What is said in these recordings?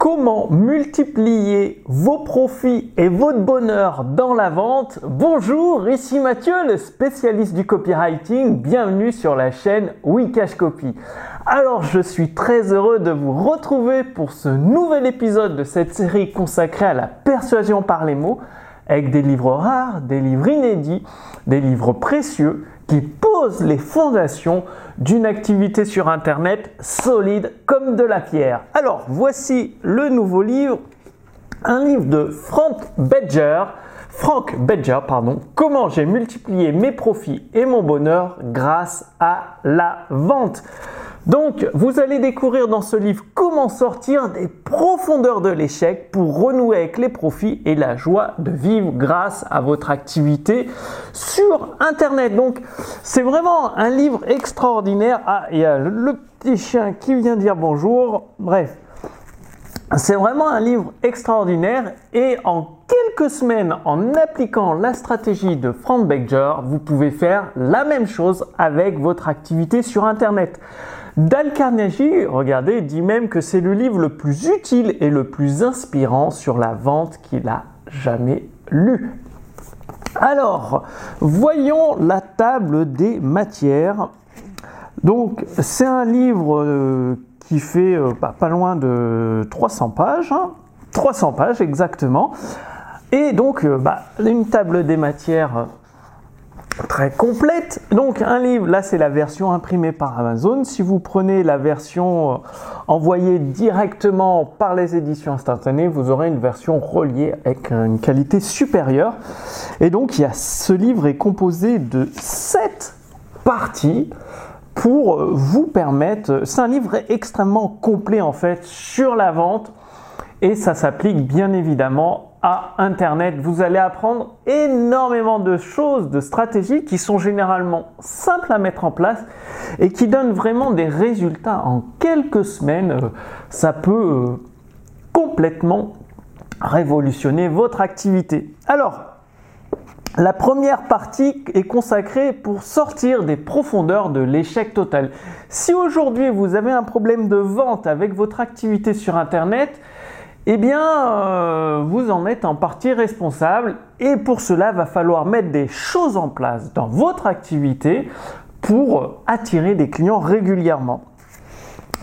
Comment multiplier vos profits et votre bonheur dans la vente Bonjour, ici Mathieu, le spécialiste du copywriting. Bienvenue sur la chaîne Wikash Copy. Alors, je suis très heureux de vous retrouver pour ce nouvel épisode de cette série consacrée à la persuasion par les mots avec des livres rares, des livres inédits, des livres précieux qui posent les fondations d'une activité sur Internet solide comme de la pierre. Alors, voici le nouveau livre, un livre de Frank Badger. Frank Badger, pardon, comment j'ai multiplié mes profits et mon bonheur grâce à la vente. Donc, vous allez découvrir dans ce livre comment sortir des profondeurs de l'échec pour renouer avec les profits et la joie de vivre grâce à votre activité sur Internet. Donc, c'est vraiment un livre extraordinaire. Ah, il y a le petit chien qui vient dire bonjour. Bref, c'est vraiment un livre extraordinaire et en quelques semaines, en appliquant la stratégie de Frank Becker, vous pouvez faire la même chose avec votre activité sur Internet. Dal Carnegie, regardez, dit même que c'est le livre le plus utile et le plus inspirant sur la vente qu'il a jamais lu. Alors, voyons la table des matières. Donc, c'est un livre euh, qui fait euh, pas, loin de 300 pages. 300 hein. pages exactement. Et donc, euh, bah, une table des matières très complète. Donc un livre, là c'est la version imprimée par Amazon. Si vous prenez la version euh, envoyée directement par les éditions instantanées, vous aurez une version reliée avec une qualité supérieure. Et donc il y a, ce livre est composé de 7 parties pour euh, vous permettre, c'est un livre extrêmement complet en fait sur la vente et ça s'applique bien évidemment à Internet. Vous allez apprendre énormément de choses, de stratégies qui sont généralement simples à mettre en place et qui donnent vraiment des résultats en quelques semaines. Euh, ça peut euh, complètement révolutionner votre activité. Alors, la première partie est consacrée pour sortir des profondeurs de l'échec total. Si aujourd'hui vous avez un problème de vente avec votre activité sur Internet, eh bien, euh, vous en êtes en partie responsable et pour cela, va falloir mettre des choses en place dans votre activité pour attirer des clients régulièrement.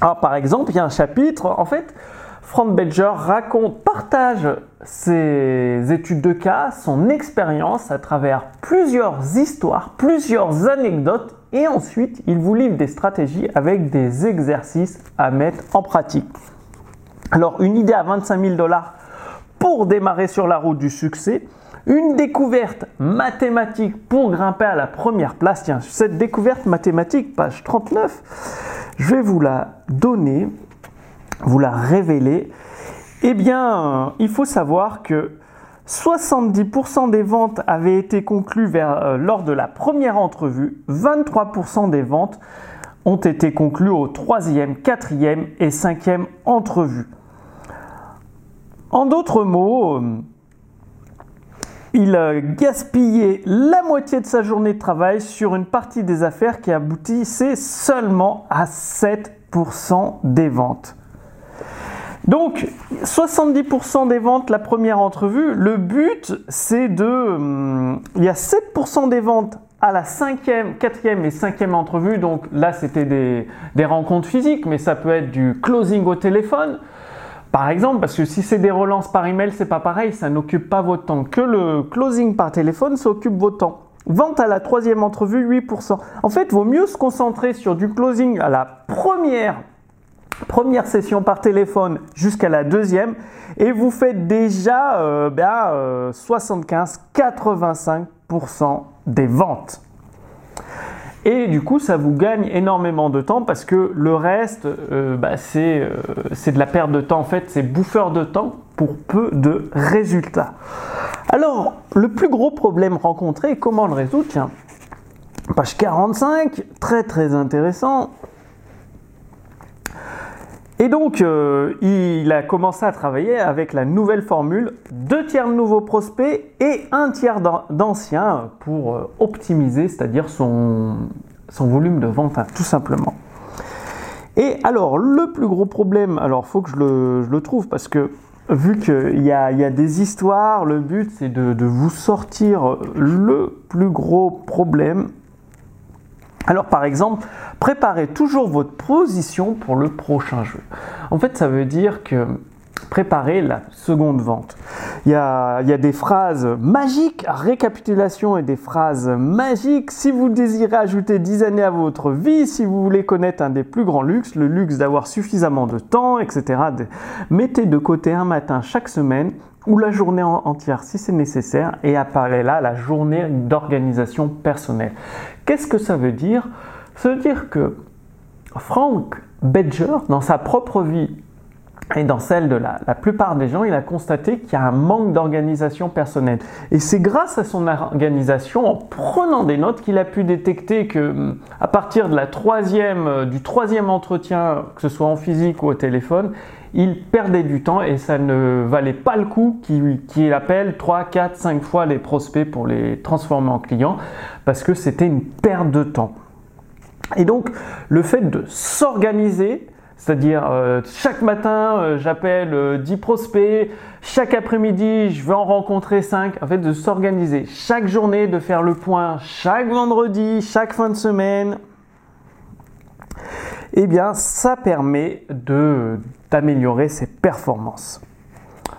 Alors, par exemple, il y a un chapitre, en fait, Frank Badger raconte, partage ses études de cas, son expérience à travers plusieurs histoires, plusieurs anecdotes et ensuite il vous livre des stratégies avec des exercices à mettre en pratique. Alors, une idée à 25 000 dollars pour démarrer sur la route du succès. Une découverte mathématique pour grimper à la première place. Tiens, cette découverte mathématique, page 39, je vais vous la donner, vous la révéler. Eh bien, il faut savoir que 70% des ventes avaient été conclues euh, lors de la première entrevue, 23% des ventes ont été conclues au troisième, quatrième et cinquième entrevue. En d'autres mots, euh, il a gaspillé la moitié de sa journée de travail sur une partie des affaires qui aboutissait seulement à 7% des ventes. Donc, 70% des ventes la première entrevue, le but c'est de... Hum, il y a 7% des ventes à la cinquième, quatrième et cinquième entrevue, donc là c'était des, des rencontres physiques, mais ça peut être du closing au téléphone, par exemple, parce que si c'est des relances par email, c'est pas pareil, ça n'occupe pas votre temps. Que le closing par téléphone, ça occupe votre temps. Vente à la troisième entrevue, 8%. En fait, vaut mieux se concentrer sur du closing à la première, première session par téléphone jusqu'à la deuxième et vous faites déjà 75-85% euh, ben, des ventes. Et du coup, ça vous gagne énormément de temps parce que le reste, euh, euh, c'est de la perte de temps. En fait, c'est bouffeur de temps pour peu de résultats. Alors, le plus gros problème rencontré, comment le résoudre? Page 45, très très intéressant. Et donc, euh, il a commencé à travailler avec la nouvelle formule, deux tiers de nouveaux prospects et un tiers d'anciens pour euh, optimiser, c'est-à-dire son, volume de vente, hein, tout simplement. Et alors, le plus gros problème, alors faut que je le, trouve parce que vu qu'il y a, des histoires, le but c'est de, vous sortir le plus gros problème. Alors par exemple, préparez toujours votre position pour le prochain jeu. En fait, ça veut dire que préparer la seconde vente. Il y, a, des phrases magiques, récapitulation et des phrases magiques. Si vous désirez ajouter 10 années à votre vie, si vous voulez connaître un des plus grands luxes, le luxe d'avoir suffisamment de temps, etc., mettez de côté un matin chaque semaine ou la journée entière si c'est nécessaire et apparaît là la journée d'organisation personnelle. Qu'est-ce que ça veut dire? Ça veut dire que Frank Badger, dans sa propre vie et dans celle de la, plupart des gens, il a constaté qu'il y a un manque d'organisation personnelle. Et c'est grâce à son organisation, en prenant des notes, qu'il a pu détecter que hum, à partir de la troisième, euh, du troisième entretien, que ce soit en physique ou au téléphone, il perdait du temps et ça ne valait pas le coup qu'il appelle 3, 4, 5 fois les prospects pour les transformer en clients parce que c'était une perte de temps. Et donc, le fait de s'organiser, c'est-à-dire, euh, chaque matin, euh, j'appelle 10 euh, prospects, chaque après-midi, je vais en rencontrer 5. En fait, de s'organiser chaque journée, de faire le point chaque vendredi, chaque fin de semaine. Eh bien, ça permet d'améliorer ses performances.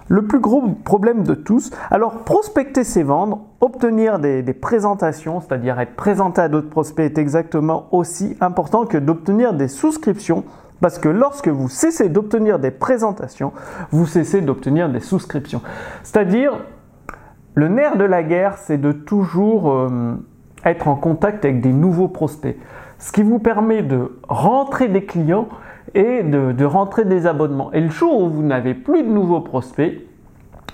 Le plus gros problème de tous, alors prospecter c'est vendre, obtenir des, des présentations, c'est-à-dire être présenté à d'autres prospects est exactement aussi important que d'obtenir des souscriptions parce que lorsque vous cessez d'obtenir des présentations, vous cessez d'obtenir des souscriptions. C'est-à-dire, le nerf de la guerre, c'est de toujours euh, être en contact avec des nouveaux prospects. Ce qui vous permet de rentrer des clients et de, rentrer des abonnements. Et le jour où vous n'avez plus de nouveaux prospects,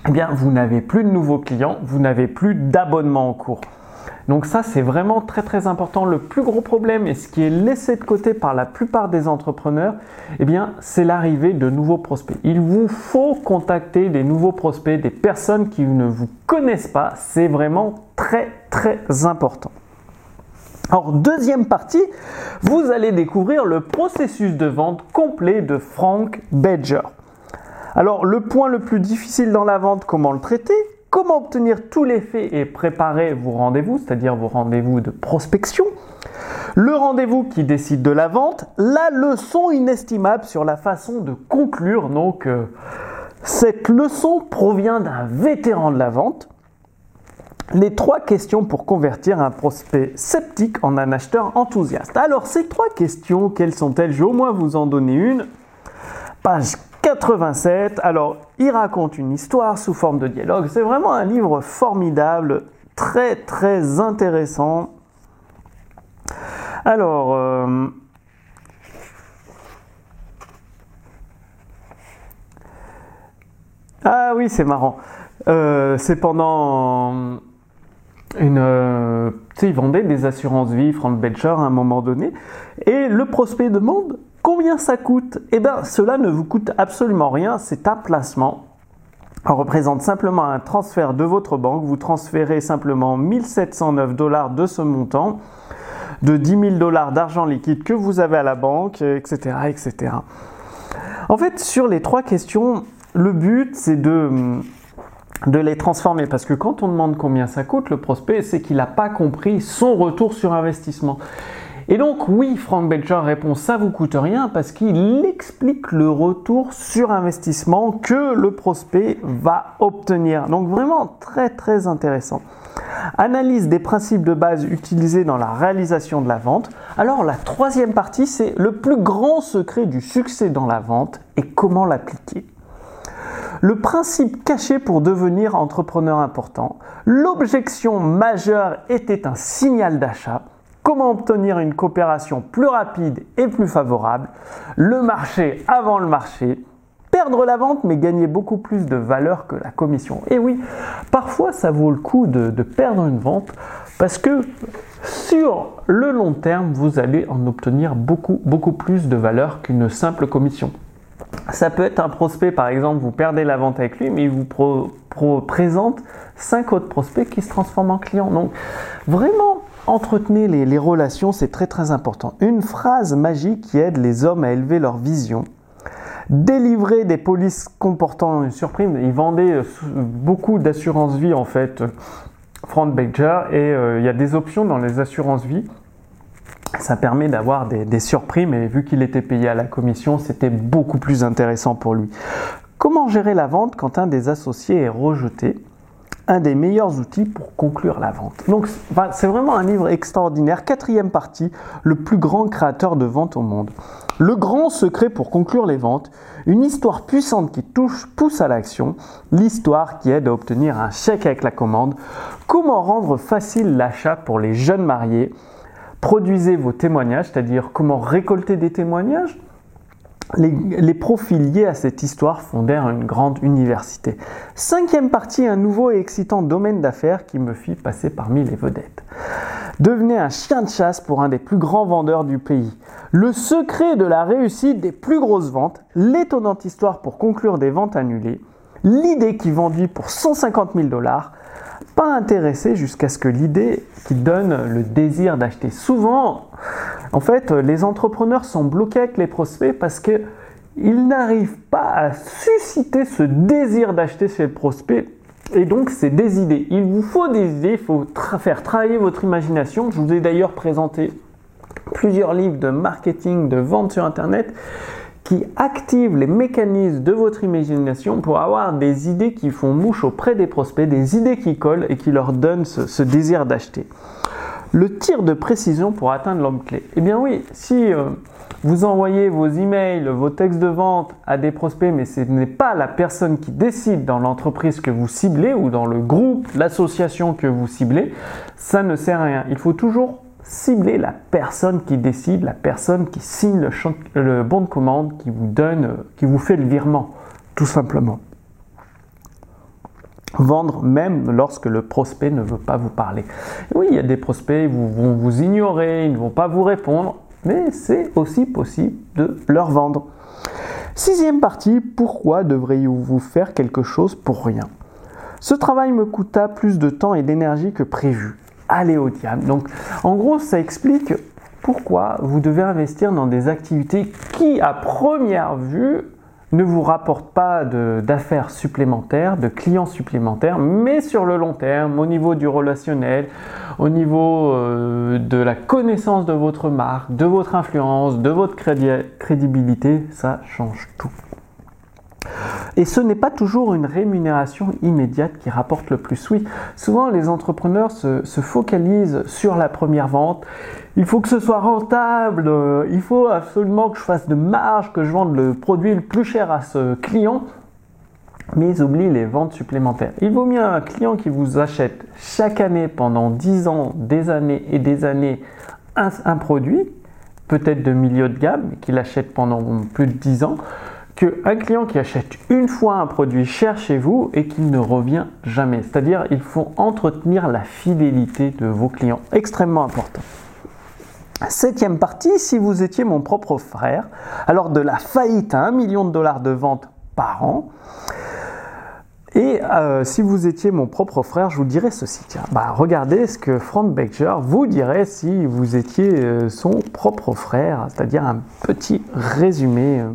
eh bien, vous n'avez plus de nouveaux clients, vous n'avez plus d'abonnements en cours. Donc ça, c'est vraiment très très important. Le plus gros problème et ce qui est laissé de côté par la plupart des entrepreneurs, eh bien, c'est l'arrivée de nouveaux prospects. Il vous faut contacter des nouveaux prospects, des personnes qui ne vous connaissent pas. C'est vraiment très très important. Alors, deuxième partie, vous allez découvrir le processus de vente complet de Frank Badger. Alors, le point le plus difficile dans la vente, comment le traiter? Comment obtenir tous les faits et préparer vos rendez-vous, c'est-à-dire vos rendez-vous de prospection, le rendez-vous qui décide de la vente, la leçon inestimable sur la façon de conclure. Donc, euh, cette leçon provient d'un vétéran de la vente. Les trois questions pour convertir un prospect sceptique en un acheteur enthousiaste. Alors, ces trois questions, quelles sont-elles? Je vais au moins vous en donner une. Page 87. Alors, il raconte une histoire sous forme de dialogue. C'est vraiment un livre formidable, très très intéressant. Alors, euh, ah oui, c'est marrant. Euh, c'est pendant une. Euh, tu sais, il vendait des assurances vie, Frank Belcher, à un moment donné, et le prospect demande Combien ça coûte? Eh bien, cela ne vous coûte absolument rien, c'est un placement. On représente simplement un transfert de votre banque. Vous transférez simplement 1709 dollars de ce montant, de 10 000 dollars d'argent liquide que vous avez à la banque, etc., etc. En fait, sur les trois questions, le but, c'est de, de les transformer. Parce que quand on demande combien ça coûte, le prospect, c'est qu'il n'a pas compris son retour sur investissement. Et donc oui, Frank Belcher répond ça vous coûte rien parce qu'il explique le retour sur investissement que le prospect va obtenir. Donc vraiment très très intéressant. Analyse des principes de base utilisés dans la réalisation de la vente. Alors la troisième partie, c'est le plus grand secret du succès dans la vente et comment l'appliquer. Le principe caché pour devenir entrepreneur important. L'objection majeure était un signal d'achat comment obtenir une coopération plus rapide et plus favorable, le marché avant le marché, perdre la vente mais gagner beaucoup plus de valeur que la commission. Et oui, parfois ça vaut le coup de, perdre une vente parce que sur le long terme, vous allez en obtenir beaucoup, beaucoup plus de valeur qu'une simple commission. Ça peut être un prospect, par exemple, vous perdez la vente avec lui, mais il vous présente 5 autres prospects qui se transforment en clients. Donc, vraiment, Entretenez les, relations, c'est très très important. Une phrase magique qui aide les hommes à élever leur vision. Délivrer des polices comportant une surprime. Ils vendaient euh, beaucoup d'assurance vie en fait, Frank Badger, et euh, il y a des options dans les assurances vie. Ça permet d'avoir des, des surprimes et vu qu'il était payé à la commission, c'était beaucoup plus intéressant pour lui. Comment gérer la vente quand un des associés est rejeté? Un des meilleurs outils pour conclure la vente. Donc c'est vraiment un livre extraordinaire. Quatrième partie, le plus grand créateur de vente au monde. Le grand secret pour conclure les ventes, une histoire puissante qui touche, pousse à l'action, l'histoire qui aide à obtenir un chèque avec la commande, comment rendre facile l'achat pour les jeunes mariés, produisez vos témoignages, c'est-à-dire comment récolter des témoignages, les, profils liés à cette histoire fondèrent une grande université. Cinquième partie, un nouveau et excitant domaine d'affaires qui me fit passer parmi les vedettes. Devenez un chien de chasse pour un des plus grands vendeurs du pays. Le secret de la réussite des plus grosses ventes, l'étonnante histoire pour conclure des ventes annulées, l'idée qui vendit pour 150 000 dollars, pas intéressé jusqu'à ce que l'idée qui donne le désir d'acheter. Souvent, en fait, les entrepreneurs sont bloqués avec les prospects parce qu'ils n'arrivent pas à susciter ce désir d'acheter chez le prospect. Et donc, c'est des idées. Il vous faut des idées, il faut faire travailler votre imagination. Je vous ai d'ailleurs présenté plusieurs livres de marketing, de vente sur Internet qui active les mécanismes de votre imagination pour avoir des idées qui font mouche auprès des prospects, des idées qui collent et qui leur donnent ce, désir d'acheter. Le tir de précision pour atteindre l'homme clé. Eh bien oui, si euh, vous envoyez vos emails, vos textes de vente à des prospects, mais ce n'est pas la personne qui décide dans l'entreprise que vous ciblez ou dans le groupe, l'association que vous ciblez, ça ne sert à rien. Il faut toujours Ciblez la personne qui décide, la personne qui signe le, bon de commande, qui vous donne, qui vous fait le virement, tout simplement. Vendre même lorsque le prospect ne veut pas vous parler. Oui, il y a des prospects, qui vont vous ignorer, ils ne vont pas vous répondre, mais c'est aussi possible de leur vendre. Sixième partie, pourquoi devriez-vous faire quelque chose pour rien? Ce travail me coûta plus de temps et d'énergie que prévu aller au diable. Donc en gros, ça explique pourquoi vous devez investir dans des activités qui, à première vue, ne vous rapportent pas d'affaires supplémentaires, de clients supplémentaires, mais sur le long terme, au niveau du relationnel, au niveau euh, de la connaissance de votre marque, de votre influence, de votre crédibilité, ça change tout. Et ce n'est pas toujours une rémunération immédiate qui rapporte le plus. Oui, souvent les entrepreneurs se, focalisent sur la première vente. Il faut que ce soit rentable, il faut absolument que je fasse de marge, que je vende le produit le plus cher à ce client. Mais ils oublient les ventes supplémentaires. Il vaut mieux un client qui vous achète chaque année pendant 10 ans, des années et des années un, un produit, peut-être de milieu de gamme, qu'il achète pendant plus de 10 ans, qu'un client qui achète une fois un produit cher chez vous et qui ne revient jamais. C'est-à-dire, il faut entretenir la fidélité de vos clients. Extrêmement important. Septième partie, si vous étiez mon propre frère, alors de la faillite à 1 million de dollars de vente par an, et euh, si vous étiez mon propre frère, je vous dirais ceci. Tiens, bah, regardez ce que Frank Becher vous dirait si vous étiez euh, son propre frère, c'est-à-dire un petit résumé. Euh,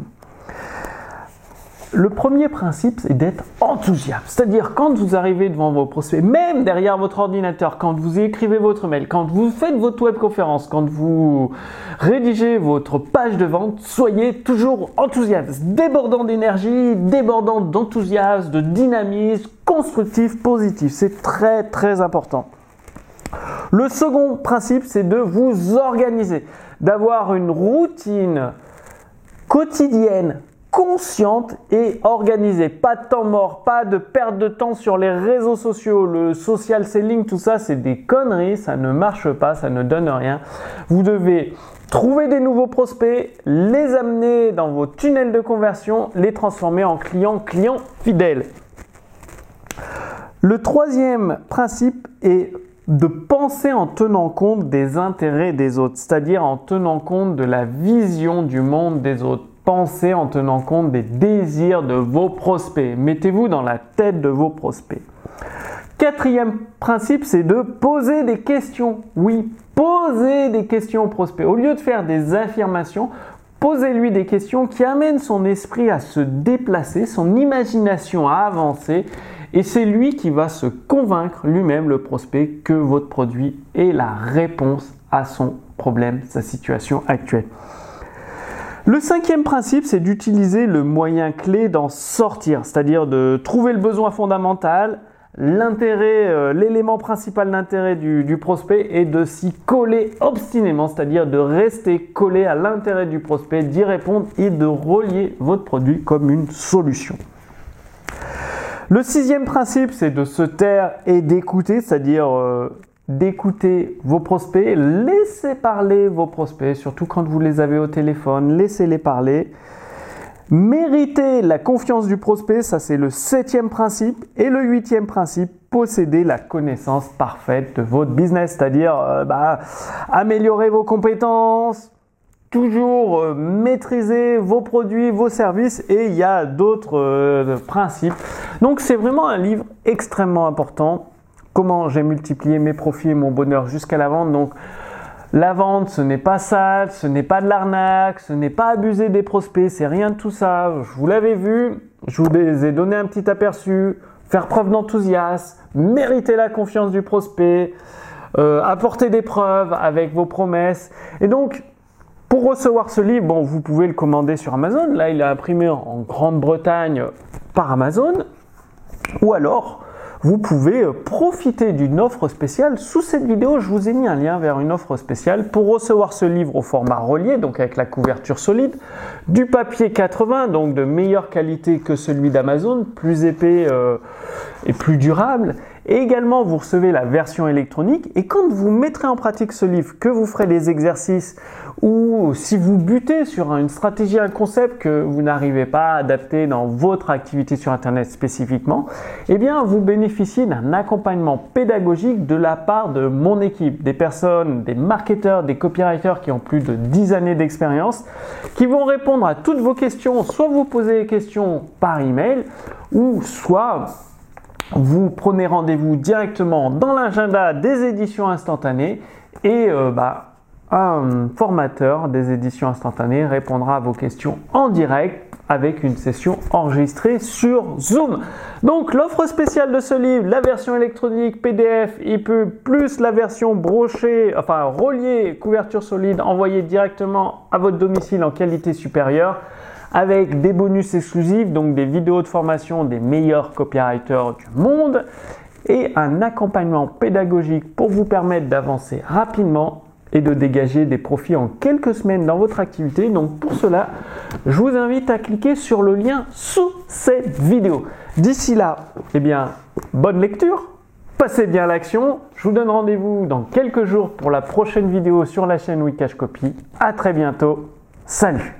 le premier principe, c'est d'être enthousiaste. C'est-à-dire, quand vous arrivez devant vos prospects, même derrière votre ordinateur, quand vous écrivez votre mail, quand vous faites votre webconférence, quand vous rédigez votre page de vente, soyez toujours enthousiaste, débordant d'énergie, débordant d'enthousiasme, de dynamisme, constructif, positif. C'est très, très important. Le second principe, c'est de vous organiser, d'avoir une routine quotidienne consciente et organisée. Pas de temps mort, pas de perte de temps sur les réseaux sociaux, le social selling, tout ça, c'est des conneries, ça ne marche pas, ça ne donne rien. Vous devez trouver des nouveaux prospects, les amener dans vos tunnels de conversion, les transformer en clients, clients fidèles. Le troisième principe est de penser en tenant compte des intérêts des autres, c'est-à-dire en tenant compte de la vision du monde des autres. Pensez en tenant compte des désirs de vos prospects. Mettez-vous dans la tête de vos prospects. Quatrième principe, c'est de poser des questions. Oui, poser des questions au prospect. Au lieu de faire des affirmations, posez-lui des questions qui amènent son esprit à se déplacer, son imagination à avancer. Et c'est lui qui va se convaincre lui-même, le prospect, que votre produit est la réponse à son problème, sa situation actuelle. Le cinquième principe, c'est d'utiliser le moyen clé d'en sortir, c'est-à-dire de trouver le besoin fondamental, l'intérêt, euh, l'élément principal d'intérêt du, prospect est de s'y coller obstinément, c'est-à-dire de rester collé à l'intérêt du prospect, d'y répondre et de relier votre produit comme une solution. Le sixième principe, c'est de se taire et d'écouter, c'est-à-dire euh, d'écouter vos prospects, laissez parler vos prospects, surtout quand vous les avez au téléphone, laissez-les parler. Méritez la confiance du prospect, ça c'est le septième principe. Et le huitième principe, posséder la connaissance parfaite de votre business, c'est-à-dire euh, bah, améliorer vos compétences, toujours euh, maîtriser vos produits, vos services et il y a d'autres euh, principes. Donc c'est vraiment un livre extrêmement important comment j'ai multiplié mes profits et mon bonheur jusqu'à la vente. Donc, la vente, ce n'est pas sale, ce n'est pas de l'arnaque, ce n'est pas abuser des prospects, c'est rien de tout ça. Je vous l'avais vu, je vous ai donné un petit aperçu, faire preuve d'enthousiasme, mériter la confiance du prospect, euh, apporter des preuves avec vos promesses. Et donc, pour recevoir ce livre, bon, vous pouvez le commander sur Amazon. Là, il est imprimé en Grande-Bretagne par Amazon. Ou alors, vous pouvez euh, profiter d'une offre spéciale. Sous cette vidéo, je vous ai mis un lien vers une offre spéciale pour recevoir ce livre au format relié, donc avec la couverture solide, du papier 80, donc de meilleure qualité que celui d'Amazon, plus épais euh, et plus durable. Et également, vous recevez la version électronique. Et quand vous mettrez en pratique ce livre, que vous ferez des exercices ou si vous butez sur une stratégie, un concept que vous n'arrivez pas à adapter dans votre activité sur Internet spécifiquement, eh bien, vous bénéficiez d'un accompagnement pédagogique de la part de mon équipe, des personnes, des marketeurs, des copywriters qui ont plus de 10 années d'expérience, qui vont répondre à toutes vos questions, soit vous posez les questions par email, ou soit vous prenez rendez-vous directement dans l'agenda des éditions instantanées et euh, bah, un formateur des éditions instantanées répondra à vos questions en direct avec une session enregistrée sur Zoom. Donc l'offre spéciale de ce livre, la version électronique PDF, EPUB, plus la version brochée, enfin reliée, couverture solide, envoyée directement à votre domicile en qualité supérieure, avec des bonus exclusifs, donc des vidéos de formation des meilleurs copywriters du monde, et un accompagnement pédagogique pour vous permettre d'avancer rapidement et de dégager des profits en quelques semaines dans votre activité. Donc pour cela, je vous invite à cliquer sur le lien sous cette vidéo. D'ici là, eh bien, bonne lecture, passez bien l'action. Je vous donne rendez-vous dans quelques jours pour la prochaine vidéo sur la chaîne Wikash Copy. À très bientôt. Salut